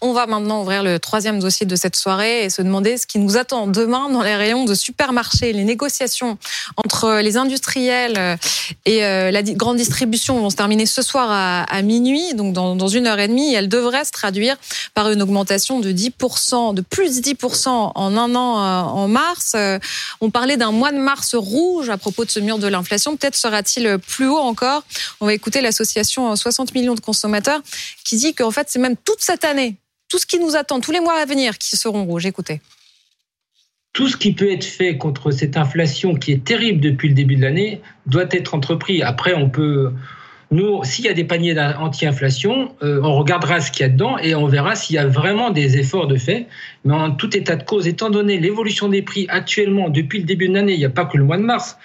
On va maintenant ouvrir le troisième dossier de cette soirée et se demander ce qui nous attend demain dans les rayons de supermarchés. Les négociations entre les industriels et euh, la grande distribution vont se terminer ce soir à, minuit, donc dans, une heure et demie. Elles devraient se traduire par une augmentation de 10%, de plus de 10% en un an euh, en mars. Euh, on parlait d'un mois de mars rouge à propos de ce mur de l'inflation. Peut-être sera-t-il plus haut encore. On va écouter l'association 60 millions de consommateurs qui dit qu'en fait c'est même toute cette année tout ce qui nous attend, tous les mois à venir qui seront rouges. Écoutez. Tout ce qui peut être fait contre cette inflation qui est terrible depuis le début de l'année doit être entrepris. Après, on peut. Nous, s'il y a des paniers anti-inflation, euh, on regardera ce qu'il y a dedans et on verra s'il y a vraiment des efforts de fait. Mais en tout état de cause, étant donné l'évolution des prix actuellement depuis le début de l'année, il n'y a pas que le mois de mars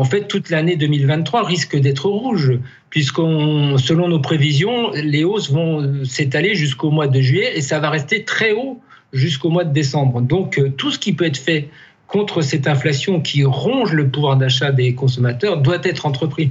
en fait, toute l'année 2023 risque d'être rouge, puisqu'on, selon nos prévisions, les hausses vont s'étaler jusqu'au mois de juillet et ça va rester très haut jusqu'au mois de décembre. Donc, euh, tout ce qui peut être fait contre cette inflation qui ronge le pouvoir d'achat des consommateurs doit être entrepris.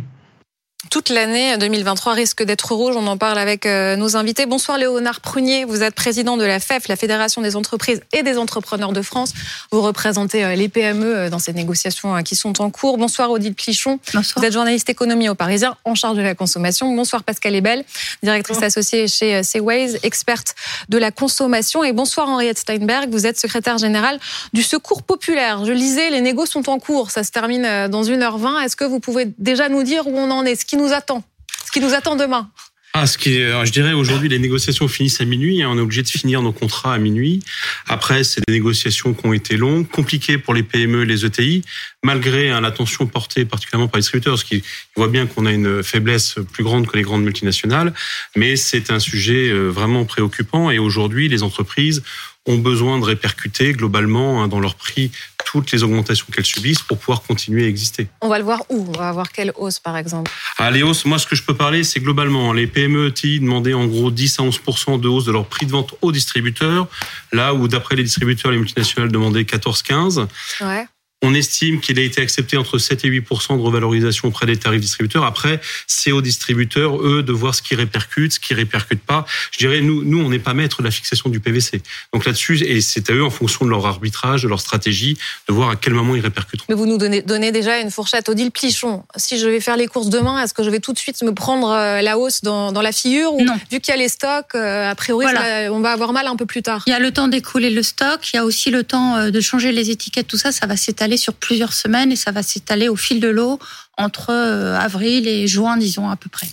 Toute l'année 2023 risque d'être rouge. On en parle avec euh, nos invités. Bonsoir Léonard Prunier. Vous êtes président de la FEF, la Fédération des entreprises et des entrepreneurs de France. Vous représentez euh, les PME euh, dans ces négociations qui sont en cours. Bonsoir Odile Plichon. Bonsoir. Vous êtes journaliste économie au Parisien en charge de la consommation. Bonsoir Pascal Ebel, directrice associée chez Seaways, experte de la consommation. Et bonsoir Henriette Steinberg. Vous êtes secrétaire générale du Secours populaire. Je lisais, les négos sont en cours. Ça se termine dans 1h20. Est-ce que vous pouvez déjà nous dire où on en est? Qui nous attend, ce qui nous attend demain. Ah, ce qui je dirais aujourd'hui, les négociations finissent à minuit. Hein. on est obligé de finir nos contrats à minuit. Après, c'est des négociations qui ont été longues, compliquées pour les PME, les ETI, malgré hein, l'attention portée particulièrement par les distributeurs, parce qu'ils voient bien qu'on a une faiblesse plus grande que les grandes multinationales. Mais c'est un sujet euh, vraiment préoccupant. Et aujourd'hui, les entreprises ont besoin de répercuter globalement hein, dans leur prix toutes les augmentations qu'elles subissent pour pouvoir continuer à exister. On va le voir où? On va voir quelle hausse, par exemple ah, Les hausses, moi, ce que je peux parler, c'est globalement, les PME ETI demandaient en gros 10 à 11 de hausse de leur prix de vente aux distributeurs, là où, d'après les distributeurs, les multinationales demandaient 14-15. Ouais. On estime qu'il a été accepté entre 7 et 8% de revalorisation auprès des tarifs distributeurs. Après, c'est aux distributeurs, eux, de voir ce qui répercute, ce qui répercute pas. Je dirais, nous, nous, on n'est pas maître de la fixation du PVC. Donc là-dessus, et c'est à eux, en fonction de leur arbitrage, de leur stratégie, de voir à quel moment ils répercuteront. Mais vous nous donnez, donnez déjà une fourchette. Odile Plichon, si je vais faire les courses demain, est-ce que je vais tout de suite me prendre euh, la hausse dans, dans la figure ou Non. Vu qu'il y a les stocks, euh, a priori, on va avoir mal un peu plus tard? Il y a le temps d'écouler le stock, il y a aussi le temps euh, de changer les étiquettes, tout ça, ça va s'étaler sur plusieurs semaines et ça va s'étaler au fil de l'eau entre euh, avril et juin, disons à peu près.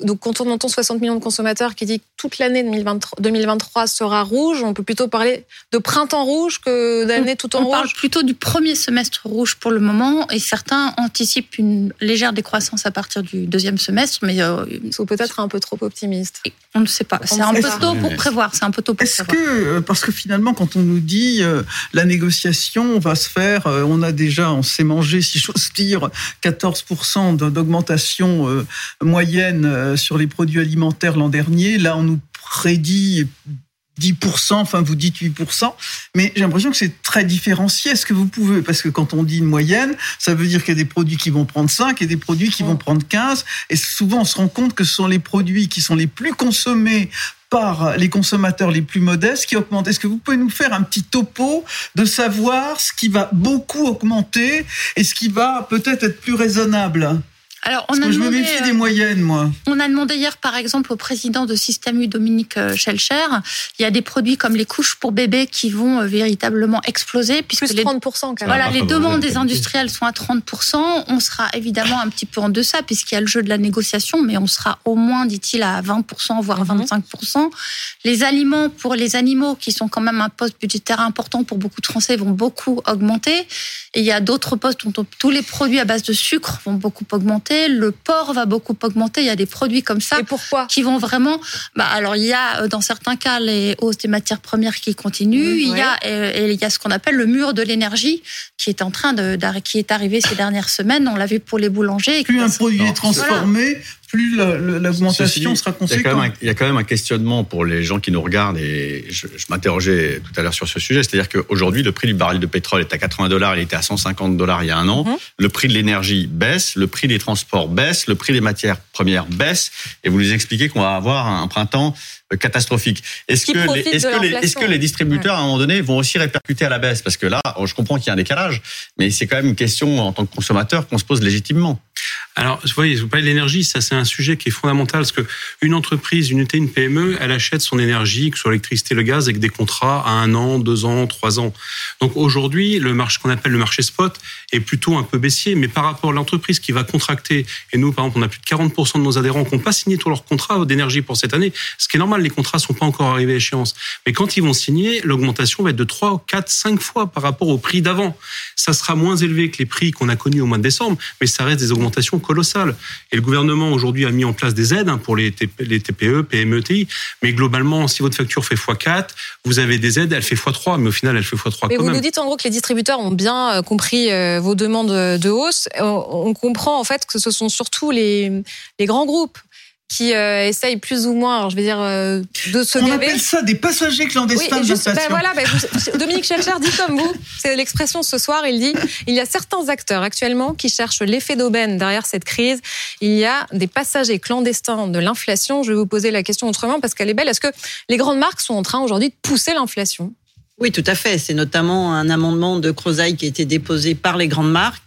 Donc, quand on entend 60 millions de consommateurs qui disent que toute l'année 2023 sera rouge, on peut plutôt parler de printemps rouge que d'année tout en rouge. On parle plutôt du premier semestre rouge pour le moment, et certains anticipent une légère décroissance à partir du deuxième semestre, mais euh, ils sont peut-être un peu trop optimistes. On ne sait pas. C'est un peu tôt pour prévoir. C'est un peu tôt pour Est-ce que euh, parce que finalement, quand on nous dit euh, la négociation va se faire, on a déjà, on s'est mangé, si j'ose dire, 14% d'augmentation moyenne euh, sur les produits alimentaires l'an dernier. Là, on nous prédit 10%, enfin vous dites 8%, mais j'ai l'impression que c'est très différencié. Est-ce que vous pouvez, parce que quand on dit une moyenne, ça veut dire qu'il y a des produits qui vont prendre 5 et des produits qui vont prendre 15, et souvent on se rend compte que ce sont les produits qui sont les plus consommés par les consommateurs les plus modestes qui augmentent. Est-ce que vous pouvez nous faire un petit topo de savoir ce qui va beaucoup augmenter et ce qui va peut-être être plus raisonnable? Alors, on a je me méfie des euh, moyennes, moi. On a demandé hier, par exemple, au président de Système U, Dominique euh, Schelcher, il y a des produits comme les couches pour bébés qui vont euh, véritablement exploser. Puisque Plus 30%. Quand même. Voilà, les demandes des industriels sont à 30%. On sera évidemment un petit peu en deçà puisqu'il y a le jeu de la négociation, mais on sera au moins, dit-il, à 20%, voire 25%. Mhm. Les aliments pour les animaux, qui sont quand même un poste budgétaire important pour beaucoup de Français, vont beaucoup augmenter. Et il y a d'autres postes dont tous les produits à base de sucre vont beaucoup augmenter le porc va beaucoup augmenter. Il y a des produits comme ça pourquoi? qui vont vraiment. Bah alors il y a euh, dans certains cas les hausses des matières premières qui continuent. il y a euh, et il y a ce qu'on appelle le mur de l'énergie qui est en train de qui est arrivé ces dernières semaines. On l'a vu pour les boulangers. Plus un produit est transformé, plus l'augmentation sera conséquente. Il y, a quand même un questionnement pour les gens qui nous regardent et je, m'interrogeais tout à l'heure sur ce sujet. C'est-à-dire qu'aujourd'hui, le prix du baril de pétrole est à 80 dollars, il était à 150 dollars il y a un an. Mhm. Le prix de l'énergie baisse, le prix des transports baisse, le prix des matières premières baisse et vous nous expliquez qu'on va avoir un printemps catastrophique. Est-ce que, les, est-ce que, les, est-ce que les distributeurs, à un moment donné, vont aussi répercuter à la baisse? Parce que là, je comprends qu'il y a un décalage, mais c'est quand même une question en tant que consommateur qu'on se pose légitimement. Alors, vous voyez, vous parlez de l'énergie, ça c'est un sujet qui est fondamental parce que une entreprise, une unité, une PME, elle achète son énergie, que ce soit l'électricité, le gaz, avec des contrats à un an, deux ans, trois ans. Donc aujourd'hui, le marché qu'on appelle le marché spot est plutôt un peu baissier, mais par rapport à l'entreprise qui va contracter, et nous, par exemple, on a plus de 40% de nos adhérents qui n'ont pas signé tous leurs contrats d'énergie pour cette année, ce qui est normal, les contrats sont pas encore arrivés à échéance. Mais quand ils vont signer, l'augmentation va être de 3, 4, 5 fois par rapport au prix d'avant. Ça sera moins élevé que les prix qu'on a connus au mois de décembre, mais ça reste des augmentations colossales. Et le gouvernement aujourd'hui a mis en place des aides hein, pour les, TPE, PME, TI. Mais globalement, si votre facture fait x4, vous avez des aides, elle fait x3, mais au final, elle fait x3 mais vous nous dites en gros que les distributeurs ont bien euh, compris euh, vos demandes de hausse. On comprend en fait que ce sont surtout les, les grands groupes qui euh, essayent plus ou moins, alors je vais dire, euh, de se On appelle ça des passagers clandestins oui, de ben voilà, ben Dominique Schelcher dit comme vous, c'est l'expression ce soir, il dit, il y a certains acteurs actuellement qui cherchent l'effet d'aubaine derrière cette crise. Il y a des passagers clandestins de l'inflation. Je vais vous poser la question autrement parce qu'elle est belle. Est-ce que les grandes marques sont en train aujourd'hui de pousser l'inflation? Oui, tout à fait. C'est notamment un amendement de Crozaille qui a été déposé par les grandes marques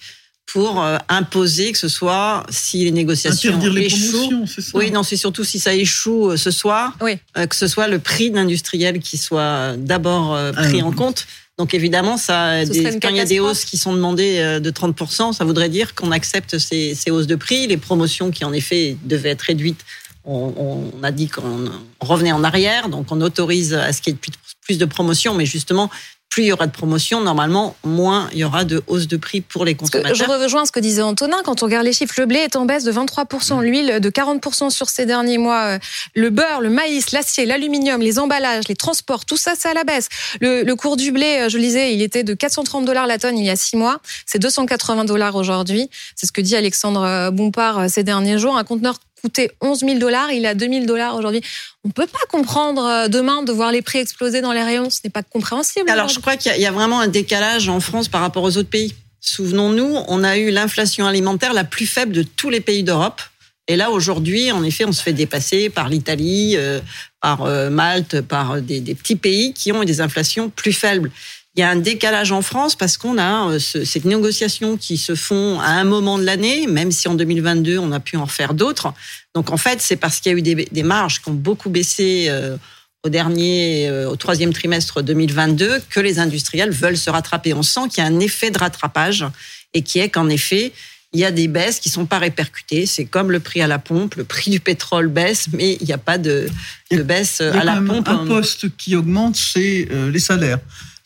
pour euh, imposer que ce soit si les négociations Interdire les échouent. Ça oui, non, c'est surtout si ça échoue euh, ce soir, oui. Euh, que ce soit le prix d'industriel qui soit d'abord pris ah, en compte. Donc évidemment, ça, quand il y a des hausses qui sont demandées de 30%, ça voudrait dire qu'on accepte ces, ces, hausses de prix. Les promotions qui en effet devaient être réduites, on, on a dit qu'on revenait en arrière, donc on autorise à ce qu'il y ait plus de promotions, mais justement, plus il y aura de promotion, normalement, moins il y aura de hausse de prix pour les consommateurs. Je rejoins ce que disait Antonin. Quand on regarde les chiffres, le blé est en baisse de 23%, l'huile de 40% sur ces derniers mois. Euh, le beurre, le maïs, l'acier, l'aluminium, les emballages, les transports, tout ça, c'est à la baisse. Le, cours du blé, euh, je le disais, il était de 430 dollars la tonne il y a six mois. C'est 280 dollars aujourd'hui. C'est ce que dit Alexandre euh, Bompard ces derniers jours. Un conteneur coûtait 11 000 dollars, il est à 2 000 dollars aujourd'hui. On ne peut pas comprendre euh, demain de voir les prix exploser dans les rayons, ce n'est pas compréhensible. Alors je crois qu'il y, a vraiment un décalage en France par rapport aux autres pays. Souvenons-nous, on a eu l'inflation alimentaire la plus faible de tous les pays d'Europe. Et là, aujourd'hui, en effet, on se fait dépasser par l'Italie, euh, par euh, Malte, par des, des petits pays qui ont des inflations plus faibles il y a un décalage en France parce qu'on a euh, cette négociation qui se font à un moment de l'année, même si en 2022 on a pu en faire d'autres. Donc en fait, c'est parce qu'il y a eu des, marges qui ont beaucoup baissé euh, au dernier, euh, au troisième trimestre 2022 que les industriels veulent se rattraper. On sent qu'il y a un effet de rattrapage et qui est qu'en effet, il y a des baisses qui sont pas répercutées. C'est comme le prix à la pompe, le prix du pétrole baisse, mais il n'y a pas de, de baisse à la pompe. Un poste qui augmente, c'est les salaires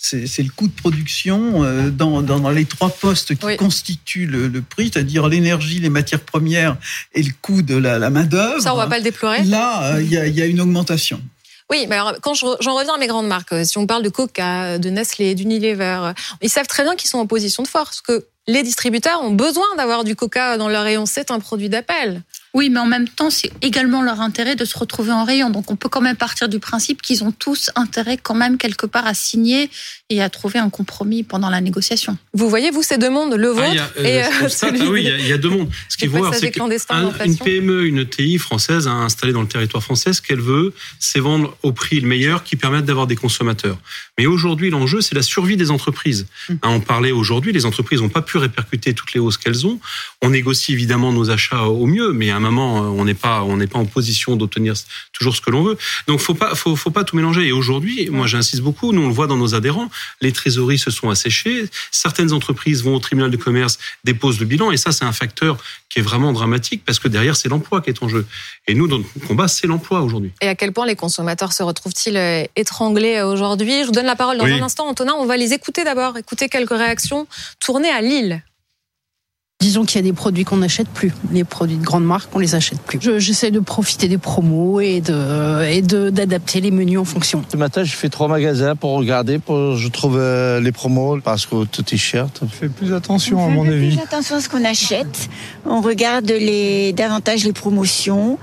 c'est le coût de production euh, dans, dans, les trois postes qui constituent le, prix, c'est-à-dire l'énergie, les matières premières et le coût de la, main-d'œuvre. Ça, on va pas le déplorer? Là, euh, il y, a, y, a, une augmentation. Oui, mais alors, quand j'en reviens à mes grandes marques, euh, si on parle de Coca, de Nestlé, d'Unilever, ils savent très bien qu'ils sont en position de force, que les distributeurs ont besoin d'avoir du Coca dans leur rayon. C'est un produit d'appel. Oui, mais en même temps, c'est également leur intérêt de se retrouver en rayon. Donc, on peut quand même partir du principe qu'ils ont tous intérêt quand même quelque part à signer et à trouver un compromis pendant la négociation. Vous voyez, vous, ces deux mondes, le vôtre ah, et euh, ah oui, il y, a deux mondes. Ce qu'il faut voir, c'est qu'une PME, une TI française a installé dans le territoire français, ce qu'elle veut, c'est vendre au prix le meilleur qui permette d'avoir des consommateurs. Mais aujourd'hui, l'enjeu, c'est la survie des entreprises. Hum. Hein, on parlait aujourd'hui, les entreprises n'ont pas pu répercuter toutes les hausses qu'elles ont. On négocie évidemment nos achats au mieux, mais à un moment, on n'est pas, on n'est pas en position d'obtenir toujours ce que l'on veut. Donc, faut pas, faut, faut pas tout mélanger. Et aujourd'hui, moi, j'insiste beaucoup. Nous, on le voit dans nos adhérents. Les trésoreries se sont asséchées. Certaines entreprises vont au tribunal de commerce, déposent le bilan, et ça, c'est un facteur qui est vraiment dramatique parce que derrière, c'est l'emploi qui est en jeu. Et nous, dans notre combat, c'est l'emploi aujourd'hui. Et à quel point les consommateurs se retrouvent-ils euh, étranglés aujourd'hui? Je vous donne la parole dans un instant, Antonin. On va les écouter d'abord, écouter quelques réactions tournées à Lille. Disons qu'il y a des produits qu'on n'achète plus. Les produits de grande marque, on les achète plus. J'essaie de profiter des promos et de et d'adapter les menus en fonction. Ce matin, j'ai fait trois magasins pour regarder, pour je trouve euh, les promos parce que tout est cher. On fait plus attention à mon avis. Plus attention à ce qu'on achète. On regarde les davantage les promotions.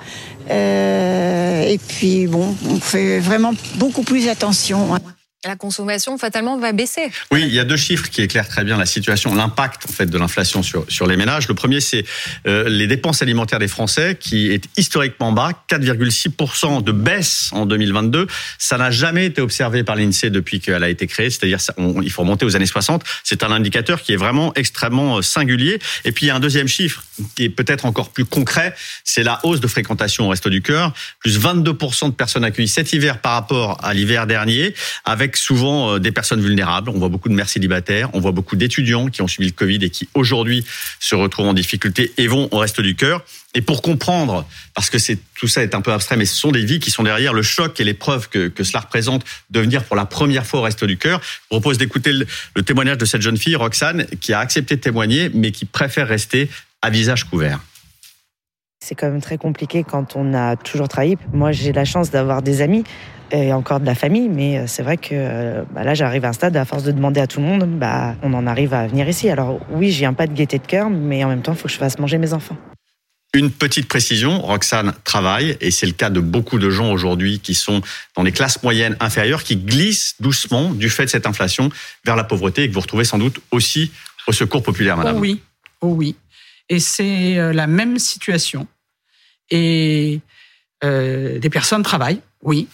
Euh, et puis bon, on fait vraiment beaucoup plus attention. La consommation fatalement va baisser. Oui, il y a deux chiffres qui éclairent très bien la situation, l'impact en fait de l'inflation sur sur les ménages. Le premier, c'est euh, les dépenses alimentaires des Français qui est historiquement bas, 4,6% de baisse en 2022. Ça n'a jamais été observé par l'Insee depuis qu'elle a été créée. C'est-à-dire, il faut remonter aux années 60. C'est un indicateur qui est vraiment extrêmement euh, singulier. Et puis il y a un deuxième chiffre qui est peut-être encore plus concret, c'est la hausse de fréquentation au Resto du Cœur, plus 22 de personnes accueillies cet hiver par rapport à l'hiver dernier, avec souvent euh, des personnes vulnérables. On voit beaucoup de mères célibataires, on voit beaucoup d'étudiants qui ont subi le Covid et qui aujourd'hui se retrouvent en difficulté et vont au reste du cœur. Et pour comprendre, parce que c'est tout ça est un peu abstrait, mais ce sont des vies qui sont derrière le choc et l'épreuve que, que cela représente de venir pour la première fois au Reste du Cœur. Je vous propose d'écouter le, le témoignage de cette jeune fille, Roxane, qui a accepté de témoigner, mais qui préfère rester à visage couvert. C'est quand même très compliqué quand on a toujours travaillé. Moi, j'ai la chance d'avoir des amis et encore de la famille, mais euh, c'est vrai que euh, bah là j'arrive à un stade, à force de demander à tout le monde, bah, on en arrive à venir ici. Alors oui, j'ai un pas de gaieté de cœur, mais en même temps, il faut que je fasse manger mes enfants. Une petite précision, Roxane travaille, et c'est le cas de beaucoup de gens aujourd'hui qui sont dans les classes moyennes inférieures, qui glissent doucement du fait de cette inflation vers la pauvreté, et que vous retrouvez sans doute aussi au secours populaire, madame. Oh oui, oh oui. Et c'est euh, la même situation. Et euh, des personnes travaillent, oui,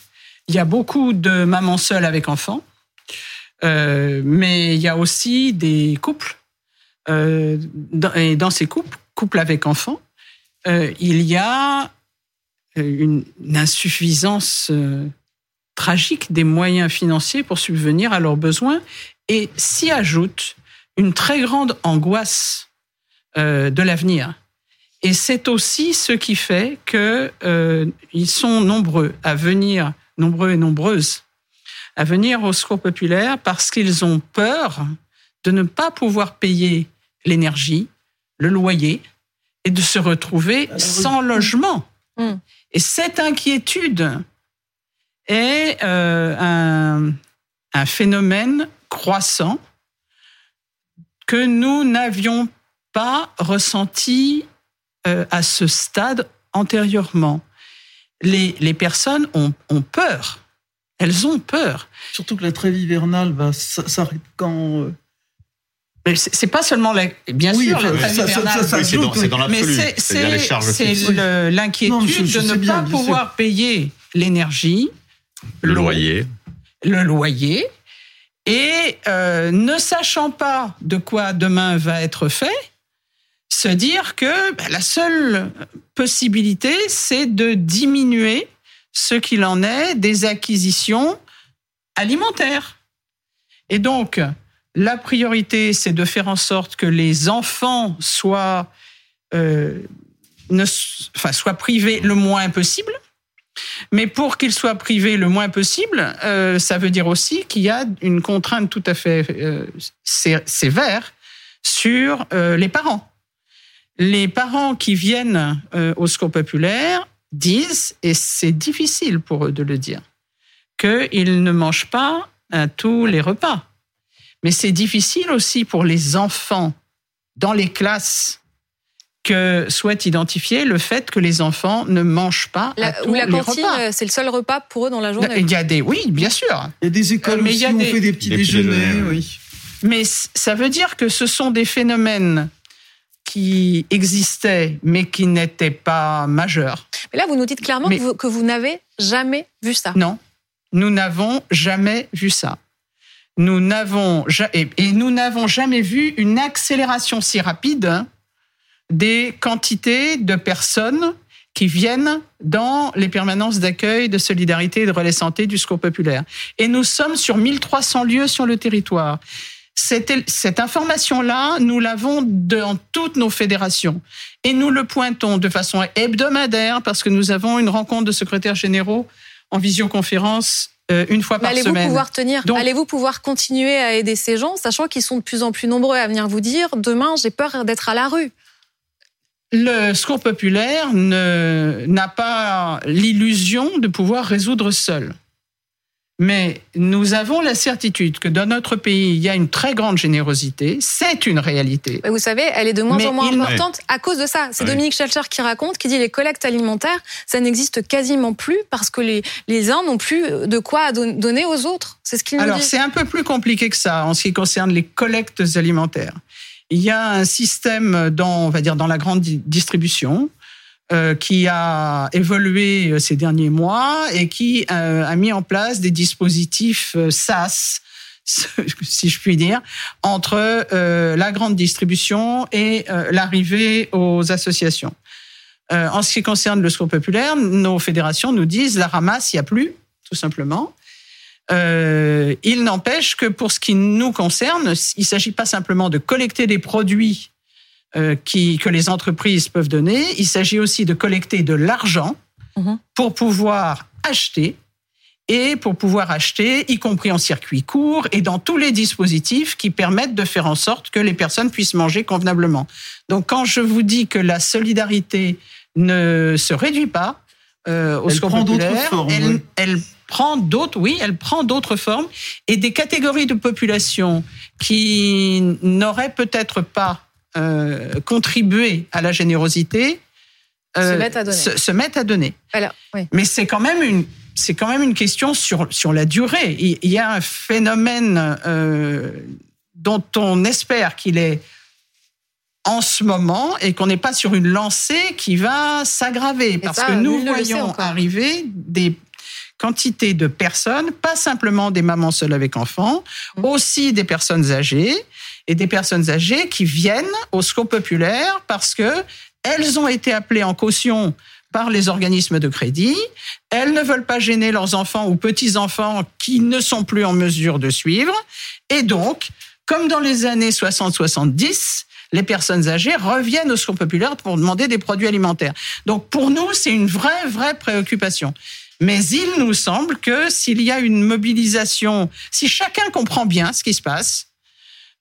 il y a beaucoup de mamans seules avec enfants, euh, mais il y a aussi des couples. Euh, et dans ces couples, couples avec enfants, euh, il y a une, insuffisance tragique des moyens financiers pour subvenir à leurs besoins et s'y ajoute une très grande angoisse de l'avenir. Et c'est aussi ce qui fait que euh, ils sont nombreux à venir nombreux et nombreuses, à venir au secours populaire parce qu'ils ont peur de ne pas pouvoir payer l'énergie, le loyer et de se retrouver sans logement. Mmh. Et cette inquiétude est euh, un, un phénomène croissant que nous n'avions pas ressenti euh, à ce stade antérieurement les, les personnes ont, ont, peur. Elles ont peur. Surtout que la trêve hivernale va s'arrêter quand. Euh... Mais c'est pas seulement la, bien oui, sûr la trêve ça, hivernale, ça, ça, c'est dans, c'est dans mais l'absolu. c'est l'inquiétude de ne bien, pas pouvoir sûr. payer l'énergie, Le loyer. le loyer, et euh, ne sachant pas de quoi demain va être fait, se dire que ben, la seule possibilité, c'est de diminuer ce qu'il en est des acquisitions alimentaires. Et donc, la priorité, c'est de faire en sorte que les enfants soient, euh, ne, enfin, soient privés le moins possible. Mais pour qu'ils soient privés le moins possible, euh, ça veut dire aussi qu'il y a une contrainte tout à fait euh, sévère sur euh, les parents les parents qui viennent euh, au secours populaire disent, et c'est difficile pour eux de le dire, qu'ils ne mangent pas à tous les repas. Mais c'est difficile aussi pour les enfants dans les classes que souhaite identifier le fait que les enfants ne mangent pas la, à tous ou la les cantine, repas. c'est le seul repas pour eux dans la journée. Il y a des, oui, bien sûr. Il y a des écoles Euh, mais aussi il y a où on des- fait des petits des petits déjeuners. déjeuners, oui. Mais ça veut dire que ce sont des phénomènes qui existaient, mais qui n'étaient pas majeurs. Mais là, vous nous dites clairement Mais- que vous, que vous n'avez jamais vu ça. Non, nous n'avons jamais vu ça. Nous n'avons et, nous n'avons jamais vu une accélération si rapide des quantités de personnes qui viennent dans les permanences d'accueil de solidarité et de relais santé du secours populaire. Et nous sommes sur 1300 lieux sur le territoire. Cette, cette information-là, nous l'avons dans toutes nos fédérations. Et nous le pointons de façon hebdomadaire parce que nous avons une rencontre de secrétaires généraux en visioconférence euh, une fois par allez-vous semaine. pouvoir tenir Allez-vous pouvoir continuer à aider ces gens, sachant qu'ils sont de plus en plus nombreux à venir vous dire demain, j'ai peur d'être à la rue Le secours populaire n'a pas l'illusion de pouvoir résoudre seul. Mais nous avons la certitude que dans notre pays, il y a une très grande générosité. C'est une réalité. Vous savez, elle est de moins en moins importante à cause de ça. C'est Dominique Schelcher qui raconte, qui dit les collectes alimentaires, ça n'existe quasiment plus parce que les, les uns n'ont plus de quoi donner aux autres. C'est ce qu'il nous Alors, c'est un peu plus compliqué que ça en ce qui concerne les collectes alimentaires. Il y a un système dans, on va dire, dans la grande distribution euh, qui a évolué euh, ces derniers mois et qui euh, a mis en place des dispositifs SaaS, si je puis dire, entre la grande distribution et l'arrivée aux associations. en ce qui concerne le secours populaire, nos fédérations nous disent la ramasse, il n'y a plus, tout simplement. il n'empêche que pour ce qui nous concerne, il ne s'agit pas simplement de collecter des produits euh, qui, que les entreprises peuvent donner. Il s'agit aussi de collecter de l'argent mhm. pour pouvoir acheter et pour pouvoir acheter, y compris en circuit court et dans tous les dispositifs qui permettent de faire en sorte que les personnes puissent manger convenablement. Donc quand je vous dis que la solidarité ne se réduit pas euh, au elle prend d'autres formes. Elle, elle prend d'autres, oui, elle prend d'autres formes et des catégories de population qui n'auraient peut-être pas euh, contribuer à la générosité se euh, mettent à donner. Se, mettent à donner. Mais c'est quand même une c'est quand même une question sur sur la durée. Il y a un phénomène euh, dont on espère qu'il est en ce moment et qu'on n'est pas sur une lancée qui va s'aggraver parce que nous voyons arriver des quantités de personnes, pas simplement des mamans seules avec enfants, mmh. aussi des personnes âgées et des personnes âgées qui viennent au secours populaire parce que elles ont été appelées en caution par les organismes de crédit. Elles ne veulent pas gêner leurs enfants ou petits-enfants qui ne sont plus en mesure de suivre. Et donc, comme dans les années 60-70, les personnes âgées reviennent au secours populaire pour demander des produits alimentaires. Donc, pour nous, c'est une vraie, vraie préoccupation. Mais il nous semble que s'il y a une mobilisation, si chacun comprend bien ce qui se passe,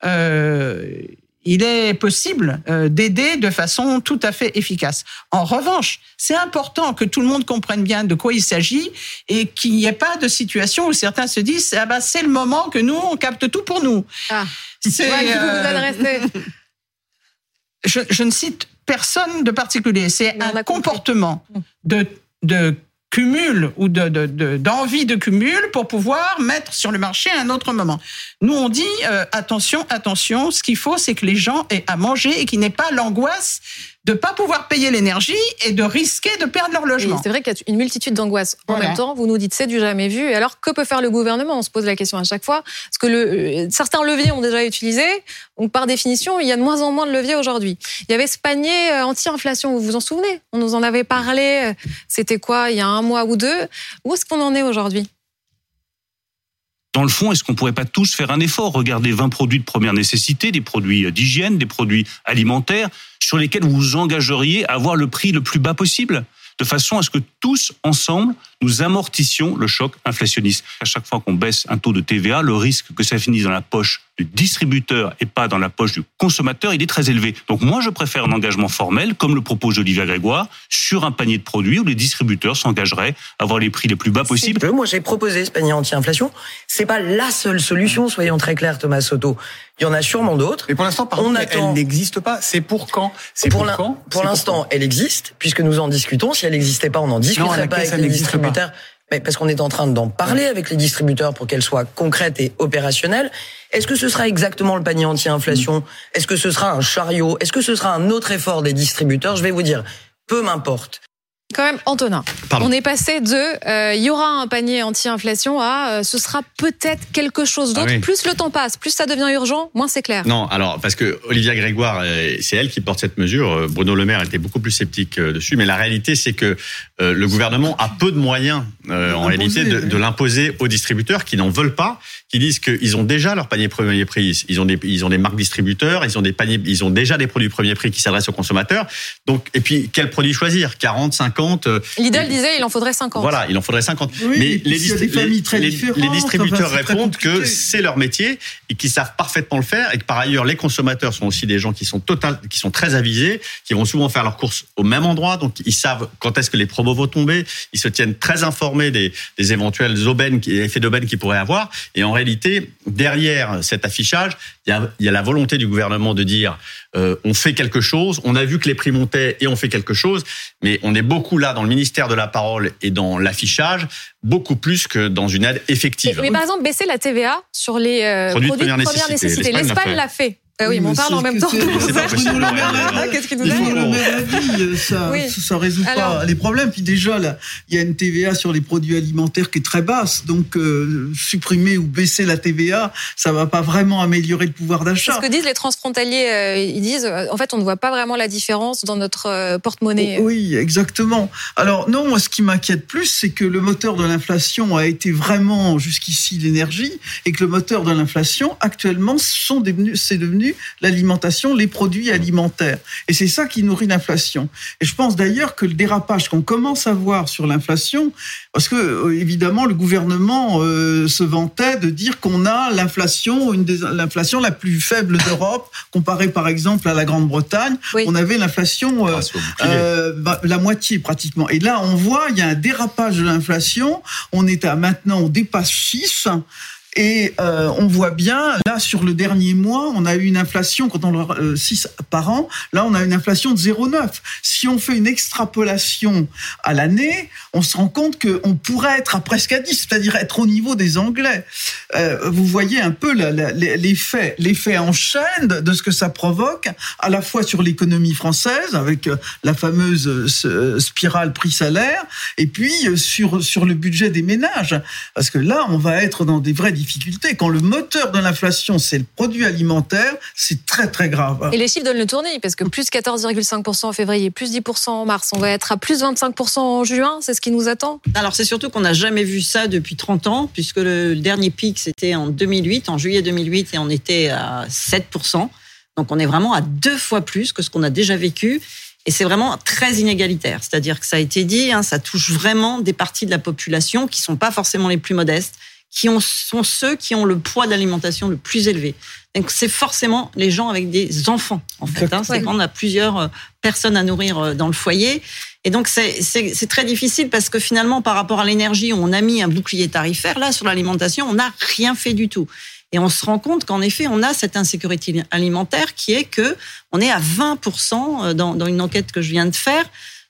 euh, il est possible euh, d'aider de façon tout à fait efficace. En revanche, c'est important que tout le monde comprenne bien de quoi il s'agit et qu'il n'y ait pas de situation où certains se disent ah bah, c'est le moment que nous on capte tout pour nous. Ah, c'est euh, je, je, ne cite personne de particulier. C'est un comportement de, de cumul ou d'envie de, de, cumul pour pouvoir mettre sur le marché à un autre moment. Nous, on dit euh, attention, attention, ce qu'il faut, c'est que les gens aient à manger et qu'ils n'aient pas l'angoisse de pas pouvoir payer l'énergie et de risquer de perdre leur logement. C'est vrai qu'il y a une multitude d'angoisses. En même temps, vous nous dites c'est du jamais vu. Et alors, que peut faire le gouvernement? On se pose la question à chaque fois. Parce que le, euh, certains leviers ont déjà utilisé. Donc, par définition, il y a de moins en moins de leviers aujourd'hui. Il y avait ce panier euh, anti-inflation, vous vous en souvenez? On nous en avait parlé. Euh, c'était quoi Il y a un mois ou deux. Où est-ce qu'on en est aujourd'hui? Dans le fond, est-ce qu'on pourrait pas tous faire un effort? Regarder 20 produits de première nécessité, des produits d'hygiène, des produits alimentaires, sur lesquels vous vous engageriez à avoir le prix le plus bas possible de façon à ce que tous ensemble nous amortissions le choc inflationniste. À chaque fois qu'on baisse un taux de TVA, le risque que ça finisse dans la poche du distributeur et pas dans la poche du consommateur, il est très élevé. Donc moi, je préfère un engagement formel, comme le propose Olivier Grégoire, sur un panier de produits où les distributeurs s'engageraient à avoir les prix les plus bas possibles. Moi, j'ai proposé ce panier anti-inflation. C'est pas la seule solution, soyons très clairs, Thomas Soto. Il y en a sûrement d'autres. Et pour l'instant, par contre, elle n'existe pas. C'est pour quand? C'est pour, quand? Pour l'instant, elle existe, puisque nous en discutons. Si elle n'existait pas, on n'en discuterait pas avec les distributeurs. Mais parce qu'on est en train d'en parler avec les distributeurs pour qu'elle soit concrète et opérationnelle. Est-ce que ce sera exactement le panier anti-inflation? Est-ce que ce sera un chariot? Est-ce que ce sera un autre effort des distributeurs? Je vais vous dire, peu m'importe. Quand même, Antonin, on est passé de euh, il y aura un panier anti-inflation à euh, ce sera peut-être quelque chose d'autre. Ah plus le temps passe, plus ça devient urgent, moins c'est clair. Non, alors parce que Olivia Grégoire, euh, c'est elle qui porte cette mesure. Bruno Le Maire était beaucoup plus sceptique dessus, mais la réalité c'est que le gouvernement a peu de moyens en réalité de, de l'imposer aux distributeurs qui n'en veulent pas, qui disent qu'ils ont déjà leur panier premier prix, ils ont des ils ont des marques distributeurs, ils ont des paniers, ils ont déjà des produits premier prix qui s'adressent aux consommateurs. Donc et puis quel produit choisir? 40, 50 euh, Lidl disait il en faudrait 50. Voilà, il en faudrait 50. Mais les, les, distributeurs répondent que c'est leur métier et qu'ils savent parfaitement le faire et que par ailleurs les consommateurs sont aussi des gens qui sont total, qui sont très avisés, qui vont souvent faire leurs courses au même endroit, donc ils savent quand est-ce que les promos vont tomber, ils se tiennent très informés des, des éventuels aubaines, effets d'aubaine qu'il pourrait avoir. Et en réalité, derrière cet affichage, il y a, il y a la volonté du gouvernement de dire euh, on fait quelque chose. On a vu que les prix montaient et on fait quelque chose. Mais on est beaucoup là dans le ministère de la parole et dans l'affichage, beaucoup plus que dans une aide effective. Mais, par exemple, baisser la TVA sur les euh, produits, de première, nécessité. L'Espagne l'a fait. Ah oui, mais on parle en même temps. Qu'est-ce nous arrive Ça, oui. ça résout pas les problèmes. Puis déjà, là, il y a une TVA sur les produits alimentaires qui est très basse. Donc, euh, supprimer ou baisser la TVA, ça va pas vraiment améliorer le pouvoir d'achat. Ce que disent les transfrontaliers, euh, ils disent, euh, en fait, on ne voit pas vraiment la différence dans notre porte-monnaie. Oui, exactement. Alors non, moi, ce qui m'inquiète plus, c'est que le moteur de l'inflation a été vraiment jusqu'ici l'énergie, et que le moteur de l'inflation, actuellement, sont devenus, c'est devenu l'alimentation, les produits alimentaires. Et c'est ça qui nourrit l'inflation. Et je pense d'ailleurs que le dérapage qu'on commence à voir sur l'inflation, parce que euh, évidemment le gouvernement euh, se vantait de dire qu'on a l'inflation, une des l'inflation la plus faible d'Europe, comparée par exemple à la Grande-Bretagne. On avait l'inflation euh, bah, la moitié pratiquement. Et là, on voit, il y a un dérapage de l'inflation. On est à maintenant, on dépasse 6. Et euh, on voit bien, là, sur le dernier mois, on a eu une inflation, quand on le 6 euh, par an, là, on a une inflation de 0,9. Si on fait une extrapolation à l'année, on se rend compte qu'on pourrait être à presque à 10, c'est-à-dire être au niveau des Anglais. Euh, vous voyez un peu l'effet, l'effet en chaîne de ce que ça provoque, à la fois sur l'économie française, avec la fameuse spirale prix-salaire, et puis sur, sur le budget des ménages. Parce que là, on va être dans des vraies difficulté. Quand le moteur de l'inflation, c'est le produit alimentaire, c'est très très grave. Et les chiffres donnent le tournis, parce que plus 14,5% en février, plus 10% en mars, on va être à plus 25% en juin, c'est ce qui nous attend Alors c'est surtout qu'on n'a jamais vu ça depuis 30 ans, puisque le dernier pic c'était en 2008, en juillet 2008, et on était à 7%. Donc on est vraiment à deux fois plus que ce qu'on a déjà vécu. Et c'est vraiment très inégalitaire. C'est-à-dire que ça a été dit, hein, ça touche vraiment des parties de la population qui sont pas forcément les plus modestes, qui ont, sont ceux qui ont le poids d'alimentation le plus élevé. Donc c'est forcément les gens avec des enfants, en fait. Hein, c'est quand on a plusieurs euh, personnes à nourrir euh, dans le foyer. Et donc c'est très difficile parce que finalement, par rapport à l'énergie, on a mis un bouclier tarifaire. Là, sur l'alimentation, on n'a rien fait du tout. Et on se rend compte qu'en effet, on a cette insécurité alimentaire qui est que on est à 20% euh, dans, dans une enquête que je viens de faire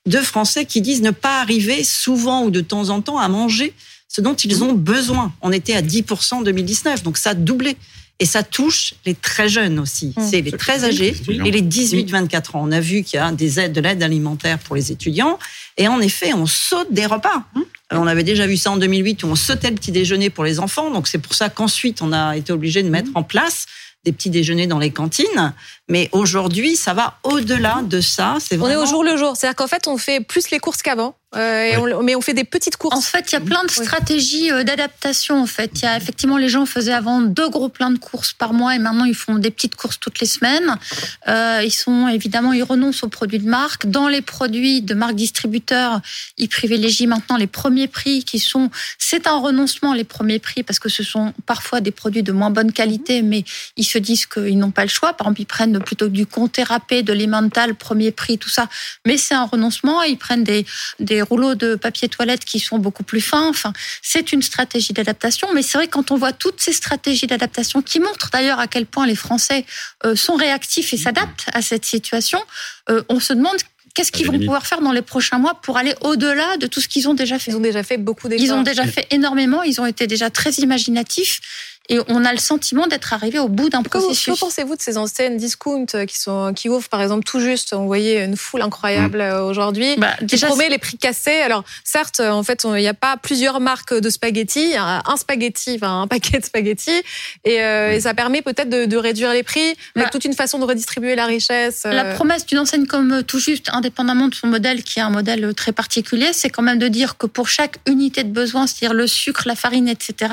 de Français qui disent ne pas arriver souvent ou de temps en temps à manger ce dont ils ont besoin. On était à 10% en 2019, donc ça a doublé. Et ça touche les très jeunes aussi. Mmh. C'est les très âgés et les 18-24 ans. On a vu qu'il y a des aides, de l'aide alimentaire pour les étudiants. Et en effet, on saute des repas. Mmh. On avait déjà vu ça en 2008 où on sautait le petit déjeuner pour les enfants. Donc c'est pour ça qu'ensuite on a été obligé de mettre mmh. en place des petits déjeuners dans les cantines. Mais aujourd'hui, ça va au-delà de ça. C'est On est au jour le jour. C'est-à-dire qu'en fait, on fait plus les courses qu'avant. Euh, mais on fait des petites courses. En fait, il y a plein de stratégies euh, d'adaptation. En fait, il y a effectivement les gens faisaient avant deux gros pleins de courses par mois et maintenant ils font des petites courses toutes les semaines. Euh, ils sont évidemment ils renoncent aux produits de marque. Dans les produits de marque distributeur, ils privilégient maintenant les premiers prix qui sont. C'est un renoncement les premiers prix parce que ce sont parfois des produits de moins bonne qualité, mais ils se disent qu'ils n'ont pas le choix. Par exemple, ils prennent plutôt du comté râpé, de l'emmental, premier prix, tout ça. Mais c'est un renoncement. Ils prennent des, des rouleaux de papier toilette qui sont beaucoup plus fins. Enfin, c'est une stratégie d'adaptation. Mais c'est vrai quand on voit toutes ces stratégies d'adaptation qui montrent d'ailleurs à quel point les Français euh, sont réactifs et s'adaptent à cette situation, euh, on se demande qu'est-ce qu'ils vont pouvoir faire dans les prochains mois pour aller au-delà de tout ce qu'ils ont déjà fait Ils ont déjà fait beaucoup d'efforts. Ils ont déjà fait énormément, ils ont été déjà très imaginatifs et on a le sentiment d'être arrivé au bout d'un processus. Que pensez-vous de ces enseignes discount qui sont qui ouvrent par exemple tout juste On voyait une foule incroyable mm. euh, aujourd'hui bah, qui promet les prix cassés. Alors certes, en fait, il n'y a pas plusieurs marques de spaghettis. Un spaghetti, enfin un paquet de spaghettis, et, euh, et ça permet peut-être de, de, réduire les prix avec bah, toute une façon de redistribuer la richesse. La euh. promesse d'une enseigne comme tout juste, indépendamment de son modèle, qui est un modèle très particulier, c'est quand même de dire que pour chaque unité de besoin, c'est-à-dire le sucre, la farine, etc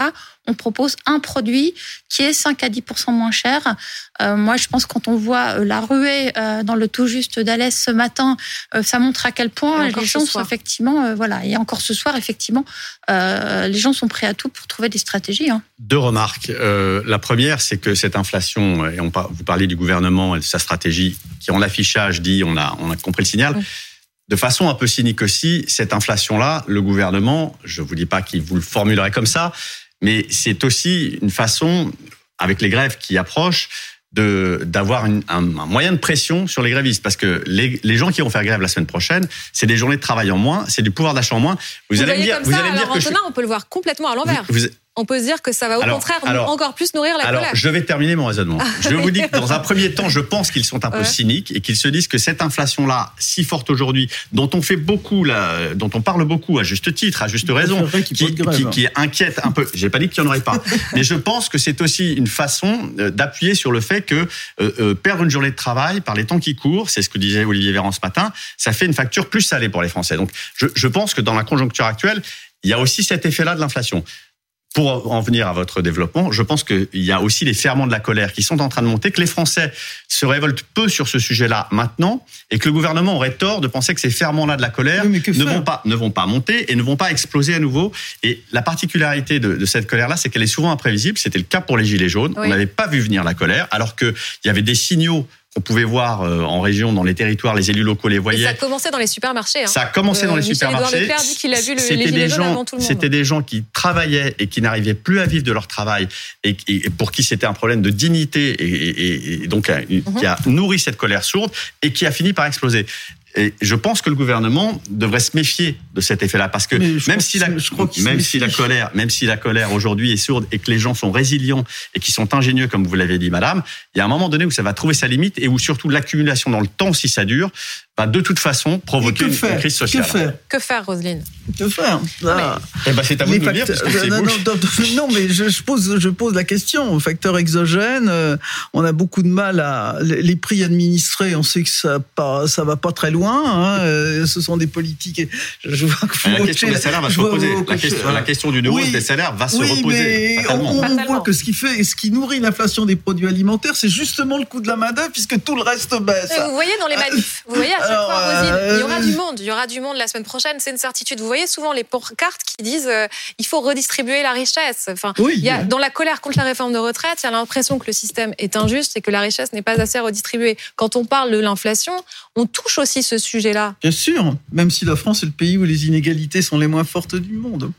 on propose un produit qui est 5 à 10% moins cher. Euh, moi, je pense quand on voit euh, la ruée euh, dans le tout juste d'Alès ce matin, ça montre à quel point les gens sont effectivement, voilà, et encore ce soir, effectivement, les gens sont prêts à tout pour trouver des stratégies. Hein. Deux remarques. la première, c'est que cette inflation, et on, vous parlez du gouvernement et de sa stratégie, qui en l'affichage dit, on a, on a compris le signal. de façon un peu cynique aussi, cette inflation-là, le gouvernement, je vous dis pas qu'il vous le formulerait comme ça, mais c'est aussi une façon, avec les grèves qui approchent, de d'avoir un, un, moyen de pression sur les grévistes parce que les, les, gens qui vont faire grève la semaine prochaine, c'est des journées de travail en moins, c'est du pouvoir d'achat en moins. Vous, vous allez me dire, vous allez me dire que je... on peut le voir complètement à l'envers. Vous, on peut se dire que ça va au contraire encore plus nourrir la alors, colère. Je vais terminer mon raisonnement. Ah, je vous dis que dans un premier temps, je pense qu'ils sont un peu cyniques et qu'ils se disent que cette inflation-là, si forte aujourd'hui, dont on fait beaucoup, là, dont on parle beaucoup à juste titre, à juste raison, qui, qui, qui, qui, inquiète un peu. J'ai pas dit qu'il n'y en aurait pas, mais je pense que c'est aussi une façon euh, d'appuyer sur le fait que euh, euh, perdre une journée de travail par les temps qui courent, c'est ce que disait Olivier Véran ce matin, ça fait une facture plus salée pour les Français. Donc, je, je pense que dans la conjoncture actuelle, il y a aussi cet effet-là de l'inflation pour en venir à votre développement, je pense qu'il y a aussi les ferments de la colère qui sont en train de monter, que les Français se révoltent peu sur ce sujet-là maintenant, et que le gouvernement aurait tort de penser que ces ferments-là de la colère ne vont pas ne vont pas monter et ne vont pas exploser à nouveau. Et la particularité de, de cette colère-là, c'est qu'elle est souvent imprévisible. C'était le cas pour les gilets jaunes. Oui. On n'avait pas vu venir la colère, alors qu'il y avait des signaux qu'on pouvait voir euh, en région, dans les territoires, les élus locaux les voyaient. Et ça a commencé dans les supermarchés. Hein. Ça a commencé dans les Michel supermarchés. dit qu'il a vu le, les jaunes avant tout le monde. C'était des gens qui travaillaient et qui n'arrivaient plus à vivre de leur travail et, et pour qui c'était un problème de dignité et, et, et donc mm -hmm. qui a nourri cette colère sourde et qui a fini par exploser. Et je pense que le gouvernement devrait se méfier de cet effet-là, parce que même si la, même si la colère, même si la colère aujourd'hui est sourde et que les gens sont résilients et qui sont ingénieux, comme vous l'avez dit, Madame, il y a un moment donné où ça va trouver sa limite et où surtout l'accumulation dans le temps, si ça dure, va de toute façon provoquer une, une, crise sociale. Que faire, que faire Roselyne? Que faire? Ah. Eh ben, c'est à vous de nous dire. Non, non, non, mais je, je, pose, je pose la question. Facteur exogène, euh, on a beaucoup de mal à les prix administrés. On sait que ça pas, ça va pas très loin. Hein, euh, ce sont des politiques. Je vois que la question des salaires va se reposer. La question, la question d'une hausse oui, des salaires va se oui, reposer. Mais on, on voit que ce qui fait, ce qui nourrit l'inflation des produits alimentaires, c'est justement le coût de la main d'œuvre, puisque tout le reste baisse. Mais vous voyez dans les manifs, vous voyez à chaque Alors, fois, Rosine, euh, il y aura du monde, il y aura du monde la semaine prochaine, c'est une certitude. Vous voyez souvent les cartes qui disent euh, il faut redistribuer la richesse. Enfin, oui, il y a, dans la colère contre la réforme de retraite, il y a l'impression que le système est injuste et que la richesse n'est pas assez redistribuée. Quand on parle de l'inflation, on touche aussi ce sujet-là. Bien sûr, même si la France est le pays où les inégalités sont les moins fortes du monde.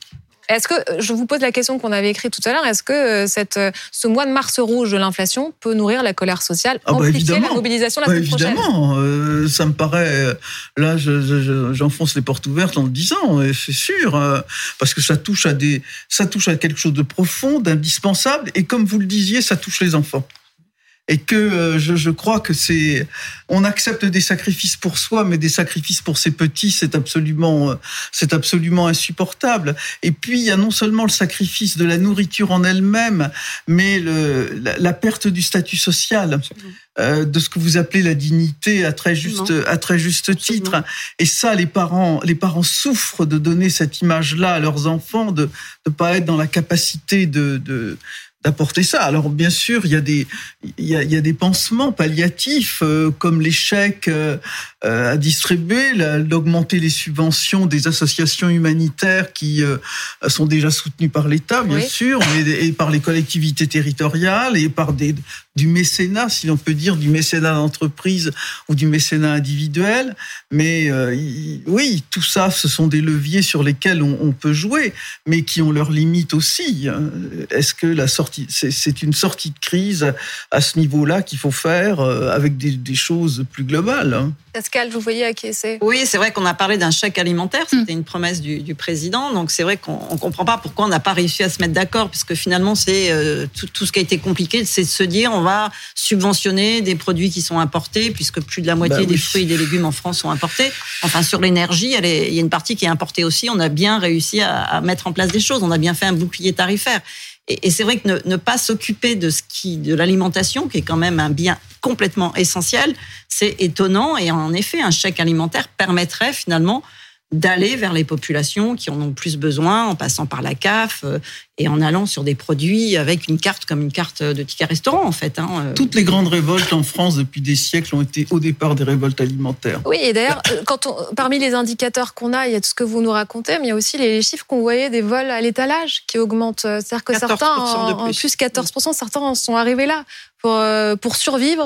Est-ce que je vous pose la question qu'on avait écrite tout à l'heure Est-ce que euh, cette, ce mois de mars rouge de l'inflation peut nourrir la colère sociale, ah bah amplifier la mobilisation la bah semaine évidemment. prochaine euh, Ça me paraît. Là, j'enfonce je, je, les portes ouvertes en le disant, c'est sûr, euh, parce que ça touche à des, ça touche à quelque chose de profond, d'indispensable, et comme vous le disiez, ça touche les enfants et que euh, je, je, crois que c'est on accepte des sacrifices pour soi mais des sacrifices pour ses petits c'est absolument euh, c'est absolument insupportable. Et puis il y a non seulement le sacrifice de la nourriture en elle-même mais le, la, la, perte du statut social euh, de ce que vous appelez la dignité à très juste à très juste titre. Et ça les parents les parents souffrent de donner cette image là à leurs enfants de ne pas être dans la capacité de, de d'apporter ça. Alors bien sûr, il y a des il y a, il y a des pansements palliatifs euh, comme les chèques euh, à distribuer, d'augmenter les subventions des associations humanitaires qui euh, sont déjà soutenues par l'État, bien oui. sûr, mais et par les collectivités territoriales et par des du mécénat, si l'on peut dire, du mécénat d'entreprise ou du mécénat individuel. Mais euh, oui, tout ça, ce sont des leviers sur lesquels on, on peut jouer, mais qui ont leurs limites aussi. Est-ce que la sortie, c'est une sortie de crise à ce niveau-là qu'il faut faire euh, avec des, des, choses plus globales hein? Pascal, vous voyez acquiescer Oui, c'est vrai qu'on a parlé d'un chèque alimentaire, c'était mmh. une promesse du, du, président, donc c'est vrai qu'on ne comprend pas pourquoi on n'a pas réussi à se mettre d'accord, puisque finalement, c'est euh, tout, tout, ce qui a été compliqué, c'est de se dire on va subventionner des produits qui sont importés, puisque plus de la moitié bah oui. des fruits et des légumes en France sont importés. Enfin, sur l'énergie, il y a une partie qui est importée aussi. On a bien réussi à, à mettre en place des choses. On a bien fait un bouclier tarifaire. Et, et c'est vrai que ne, ne pas s'occuper de ce qui, de l'alimentation, qui est quand même un bien complètement essentiel, c'est étonnant. Et en effet, un chèque alimentaire permettrait finalement d'aller vers les populations qui en ont plus besoin en passant par la CAF euh, et en allant sur des produits avec une carte comme une carte de ticket restaurant en fait. Hein. Euh. Toutes les grandes révoltes en France depuis des siècles ont été au départ des révoltes alimentaires. Oui, et d'ailleurs, euh, quand on, parmi les indicateurs qu'on a, il y a tout ce que vous nous racontez, mais il y a aussi les chiffres qu'on voyait des vols à l'étalage qui augmentent. C'est-à-dire que certains, en, en plus 14%, certains en sont arrivés là. Pour, pour survivre,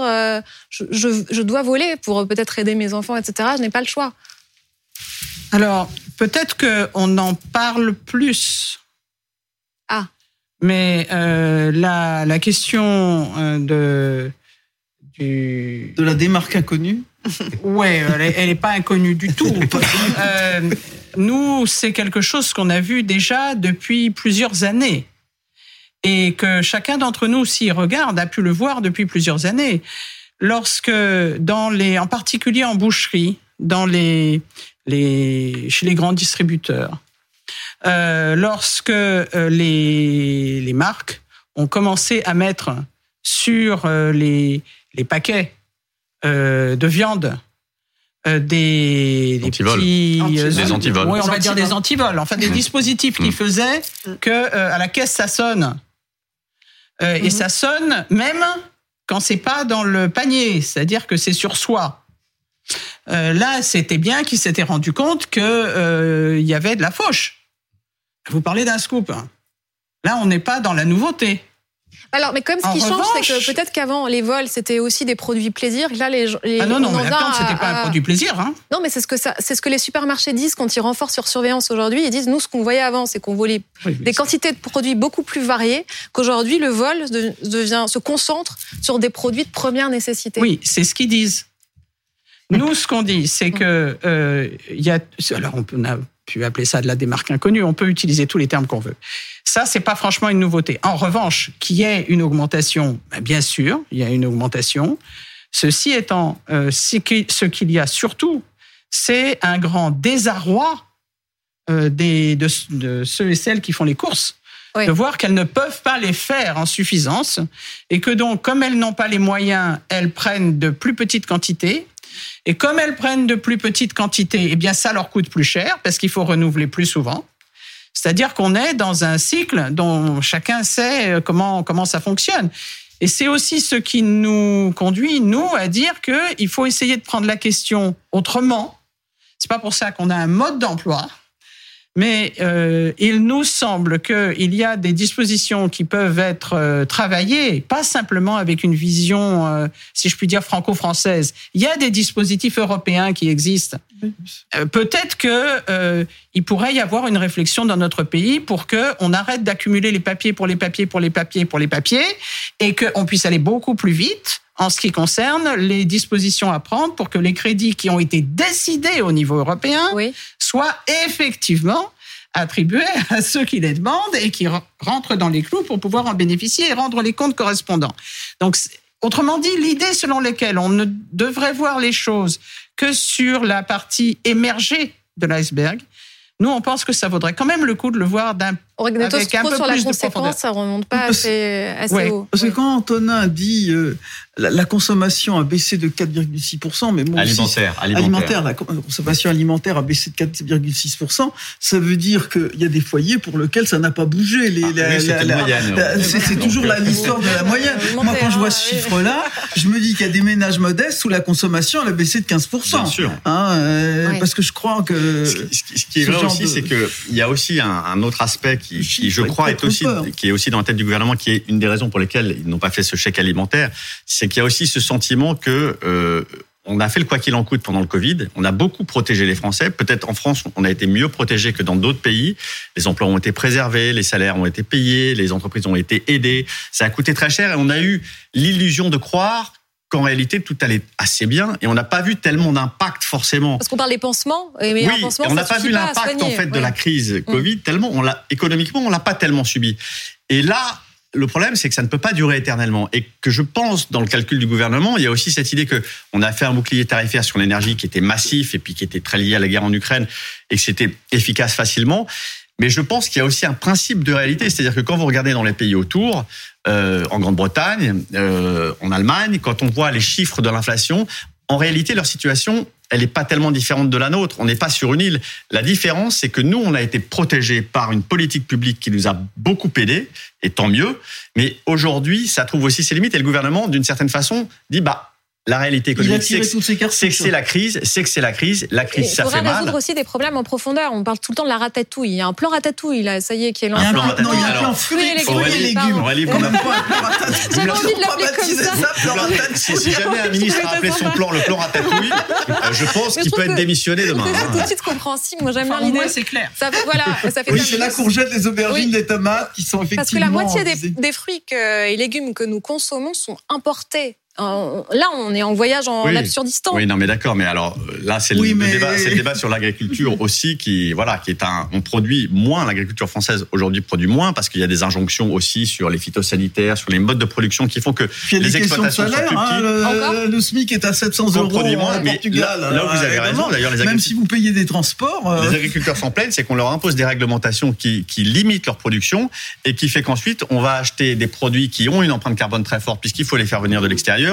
je, je, je dois voler pour peut-être aider mes enfants, etc. Je n'ai pas le choix. Alors, peut-être qu'on en parle plus. Ah. Mais euh, la, la, question euh, de du... de la démarque inconnue. ouais, elle n'est pas inconnue du tout. euh, nous, c'est quelque chose qu'on a vu déjà depuis plusieurs années et que chacun d'entre nous, s'y regarde, a pu le voir depuis plusieurs années. Lorsque, dans les, en particulier en boucherie, dans les, les, chez les grands distributeurs, euh, lorsque euh, les, les marques ont commencé à mettre sur euh, les, les paquets euh, de viande euh, des, des petits, des antivols. Oui, on va dire des antivols. Enfin, des dispositifs qui faisaient que à la caisse ça sonne et Mhm. ça sonne même quand c'est pas dans le panier, c'est-à-dire que c'est sur soi. Euh, là, c'était bien qu'il s'était rendu compte que euh, y avait de la fauche. Vous parlez d'un scoop. Là, on n'est pas dans la nouveauté. Alors, mais comme ce En qui change, c'est que peut-être qu'avant, les vols, c'était aussi des produits plaisir. Là, les, les Ah non, non, mais attends, c'était à- pas un à- produit plaisir. Hein. Non, mais c'est ce que ça, c'est ce que les supermarchés disent quand ils renforcent leur surveillance aujourd'hui. Ils disent nous, ce qu'on voyait avant, c'est qu'on volait des quantités de produits beaucoup plus variées. Qu'aujourd'hui, le vol de- devient se concentre sur des produits de première nécessité. Oui, c'est ce qu'ils disent. Nous, ce qu'on dit, c'est que euh, il y a. Alors, on, peut, on a pu appeler ça de la démarque inconnue. On peut utiliser tous les termes qu'on veut. Ça, c'est pas franchement une nouveauté. En revanche, qu'il y ait une augmentation, ben, bien sûr, il y a une augmentation. Ceci étant, euh, ce qui- ce qu'il y a surtout, c'est un grand désarroi euh, des, de, de ceux et celles qui font les courses de voir qu'elles ne peuvent pas les faire en suffisance et que donc, comme elles n'ont pas les moyens, elles prennent de plus petites quantités. Et comme elles prennent de plus petites quantités, eh bien, ça leur coûte plus cher parce qu'il faut renouveler plus souvent. C'est-à-dire qu'on est dans un cycle dont chacun sait euh, comment, comment ça fonctionne. Et c'est aussi ce qui nous conduit, nous, à dire qu'il faut essayer de prendre la question autrement. C'est pas pour ça qu'on a un mode d'emploi. Mais euh, il nous semble qu'il y a des dispositions qui peuvent être euh, travaillées, pas simplement avec une vision, euh, si je puis dire, franco-française. Il y a des dispositifs européens qui existent. Euh, Peut-être que euh, il pourrait y avoir une réflexion dans notre pays pour que on arrête d'accumuler les papiers pour les papiers pour les papiers pour les papiers et qu'on puisse aller beaucoup plus vite en ce qui concerne les dispositions à prendre pour que les crédits qui ont été décidés au niveau européen soient effectivement attribués à ceux qui les demandent et qui re- rentrent dans les clous pour pouvoir en bénéficier et rendre les comptes correspondants. Donc, autrement dit, l'idée selon laquelle on ne devrait voir les choses que sur la partie émergée de l'iceberg, nous, on pense que ça vaudrait quand même le coup de le voir d'un Avec un peu sur la plus de profondeur. conséquence, ça remonte pas assez, assez Ouais, haut. Parce que quand Antonin dit euh, la, la consommation a baissé de 4,6%, mais moi aussi, Alimentaire, c'est- alimentaire. la con- consommation alimentaire a baissé de 4,6%, ça veut dire qu'il y a des foyers pour lesquels ça n'a pas bougé. Les, Ah, c'est toujours l'histoire de la moyenne. Moi, quand je vois ce chiffre-là, je me dis qu'il y a des ménages modestes où la consommation elle a baissé de 15%. Bien sûr. Hein, euh, Ouais. Parce que je crois que... Ce qui est ce vrai aussi, de- c'est qu'il y a aussi un, un autre aspect qui, qui, je crois, est aussi, peur. qui est aussi dans la tête du gouvernement, qui est une des raisons pour lesquelles ils n'ont pas fait ce chèque alimentaire, c'est qu'il y a aussi ce sentiment que euh, on a fait le quoi qu'il en coûte pendant le Covid. On a beaucoup protégé les Français. Peut-être en France, on a été mieux protégés que dans d'autres pays. Les emplois ont été préservés, les salaires ont été payés, les entreprises ont été aidées. Ça a coûté très cher et on a eu l'illusion de croire qu'en réalité tout allait assez bien et on n'a pas vu tellement d'impact forcément Parce qu'on parle des pansements, mais un oui, pansement, et on n'a pas vu l'impact en fait de la crise Covid tellement on l'a économiquement on l'a pas tellement subi. Et là, le problème c'est que ça ne peut pas durer éternellement et que je pense dans le calcul du gouvernement, il y a aussi cette idée que on a fait un bouclier tarifaire sur l'énergie qui était massif et puis qui était très lié à la guerre en Ukraine et que c'était efficace facilement. Mais je pense qu'il y a aussi un principe de réalité, c'est-à-dire que quand vous regardez dans les pays autour, euh, en Grande-Bretagne, euh, en Allemagne, quand on voit les chiffres de l'inflation, en réalité, leur situation, elle n'est pas tellement différente de la nôtre. On n'est pas sur une île. La différence, c'est que nous, on a été protégés par une politique publique qui nous a beaucoup aidés, et tant mieux. Mais aujourd'hui, ça trouve aussi ses limites. Et le gouvernement, d'une certaine façon, dit bah la réalité économique, c'est que c'est la crise, c'est que c'est la crise, la crise, ça fait mal. Il faudra résoudre aussi des problèmes en profondeur. On parle tout le temps de la ratatouille. Il y a un plan ratatouille, là, ça y est, qui est lancé. Un plan non, il y a un plan fruits et légumes. J'avais envie de l'appeler comme ça. Si jamais un ministre a appelé son plan le plan ratatouille, je pense qu'il peut être démissionné demain. C'est tout de suite compréhensible. Moi, j'aime bien l'idée. c'est clair. Voilà, ça fait Oui, c'est la courgette, les aubergines, les tomates qui sont effectivement. Parce que la moitié des fruits et légumes que nous consommons sont importés là, on est en voyage en oui. sur distance. Oui, non, mais d'accord. Mais alors là, c'est le, débat, le débat sur l'agriculture aussi, qui voilà, qui est un, on produit moins. L'agriculture française aujourd'hui produit moins parce qu'il y a des injonctions aussi sur les phytosanitaires, sur les modes de production qui font que les exploitations sont plus hein, le, le, SMIC est à 700 euros produit moins, Portugal. Là, là, vous avez raison. D'ailleurs, les même si vous payez des transports, euh... les agriculteurs s'en plaignent, c'est qu'on leur impose des réglementations qui, qui limitent leur production et qui fait qu'ensuite on va acheter des produits qui ont une empreinte carbone très forte puisqu'il faut les faire venir de l'extérieur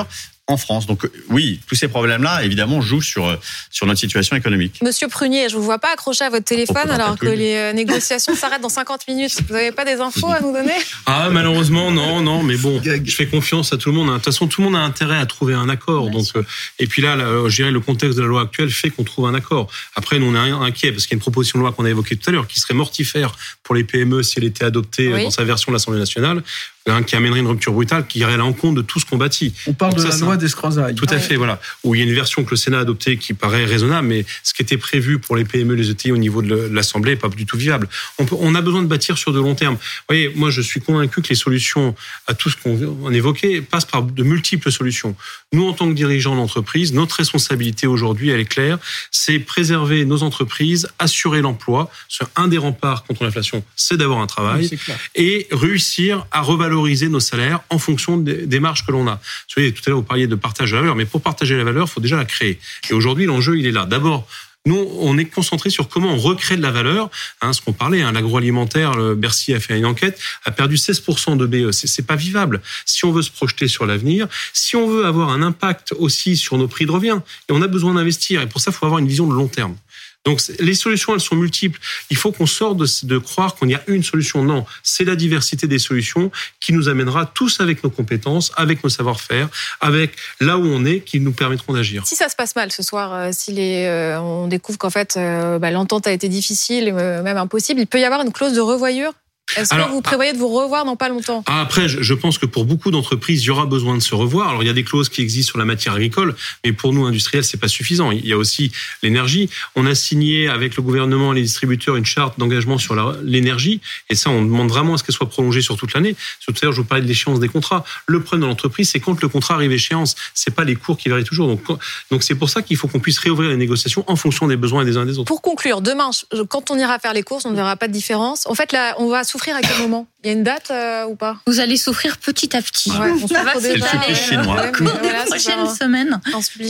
en France. Donc oui, tous ces problèmes-là, évidemment, jouent sur, sur notre situation économique. Monsieur Prunier, je ne vous vois pas accroché à votre téléphone alors que les euh, négociations s'arrêtent dans 50 minutes. Vous n'avez pas des infos à nous donner? Ah, malheureusement, non, non, mais bon, je fais confiance à tout le monde. De toute façon, tout le monde a intérêt à trouver un accord. Donc, euh, et puis là, je dirais, le contexte de la loi actuelle fait qu'on trouve un accord. Après, nous, on est inquiet parce qu'il y a une proposition de loi qu'on a évoquée tout à l'heure qui serait mortifère pour les PME si elle était adoptée dans sa version de l'Assemblée nationale. Hein, qui amènerait une rupture brutale, qui irait à l'encontre de tout ce qu'on bâtit. On parle de la loi d'escrozaille. Tout à fait, voilà. Où il y a une version que le Sénat a adoptée qui paraît raisonnable, mais ce qui était prévu pour les PME, les ETI au niveau de l'Assemblée n'est pas du tout viable. On, peut, on, a besoin de bâtir sur de long terme. Vous voyez, moi, je suis convaincu que les solutions à tout ce qu'on évoquait passent par de multiples solutions. Nous, en tant que dirigeants d'entreprise, notre responsabilité aujourd'hui, elle est claire, c'est préserver nos entreprises, assurer l'emploi. Un des remparts contre l'inflation, c'est d'avoir un travail oui, et réussir à revaloriser valoriser nos salaires en fonction des, marges que l'on a. Vous voyez, tout à l'heure, vous parliez de partage de la valeur, mais pour partager la valeur, il faut déjà la créer. Et aujourd'hui, l'enjeu, il est là. D'abord, nous, on est concentré sur comment on recrée de la valeur. Hein, ce qu'on parlait, hein, l'agroalimentaire, Bercy a fait une enquête, a perdu 16% de BE. C'est pas vivable. Si on veut se projeter sur l'avenir, si on veut avoir un impact aussi sur nos prix de revient, et on a besoin d'investir. Et pour ça, il faut avoir une vision de long terme. Donc les solutions, elles sont multiples. Il faut qu'on sorte de, croire qu'on y a une solution. Non, c'est la diversité des solutions qui nous amènera tous avec nos compétences, avec nos savoir-faire, avec là où on est, qui nous permettront d'agir. Si ça se passe mal ce soir, euh, si les, euh, on découvre qu'en fait euh, bah, l'entente a été difficile, euh, même impossible, il peut y avoir une clause de revoyure est-ce que vous prévoyez de vous revoir dans pas longtemps? Ah, Après, je pense que pour beaucoup d'entreprises, il y aura besoin de se revoir. Alors, il y a des clauses qui existent sur la matière agricole, mais pour nous, industriels, c'est pas suffisant. Il y a aussi l'énergie. On a signé avec le gouvernement et les distributeurs une charte d'engagement sur l'énergie, et ça, on demande vraiment à ce qu'elle soit prolongée sur toute l'année. Tout à l'heure, je vous parlais de l'échéance des contrats. Le problème dans l'entreprise, c'est quand le contrat arrive à échéance. C'est pas les cours qui varient toujours. Donc, donc c'est pour ça qu'il faut qu'on puisse réouvrir les négociations en fonction des besoins des uns et des autres. Pour conclure, demain, quand on ira faire les courses, on ne verra pas de différence. En fait, là, on va souffrir à quel moment? Il y a une date euh, ou pas? Vous allez souffrir petit à petit. Ouais, on c'est le supplice chinois. la prochaine semaine,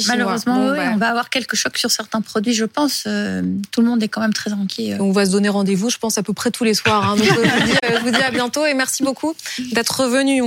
malheureusement, bon, bah. on va avoir quelques chocs sur certains produits, je pense. Euh, tout le monde est quand même très inquiet. On va se donner rendez-vous, je pense, à peu près tous les soirs. Hein. Donc, je, vous dis, je vous dis à bientôt et merci beaucoup d'être revenu.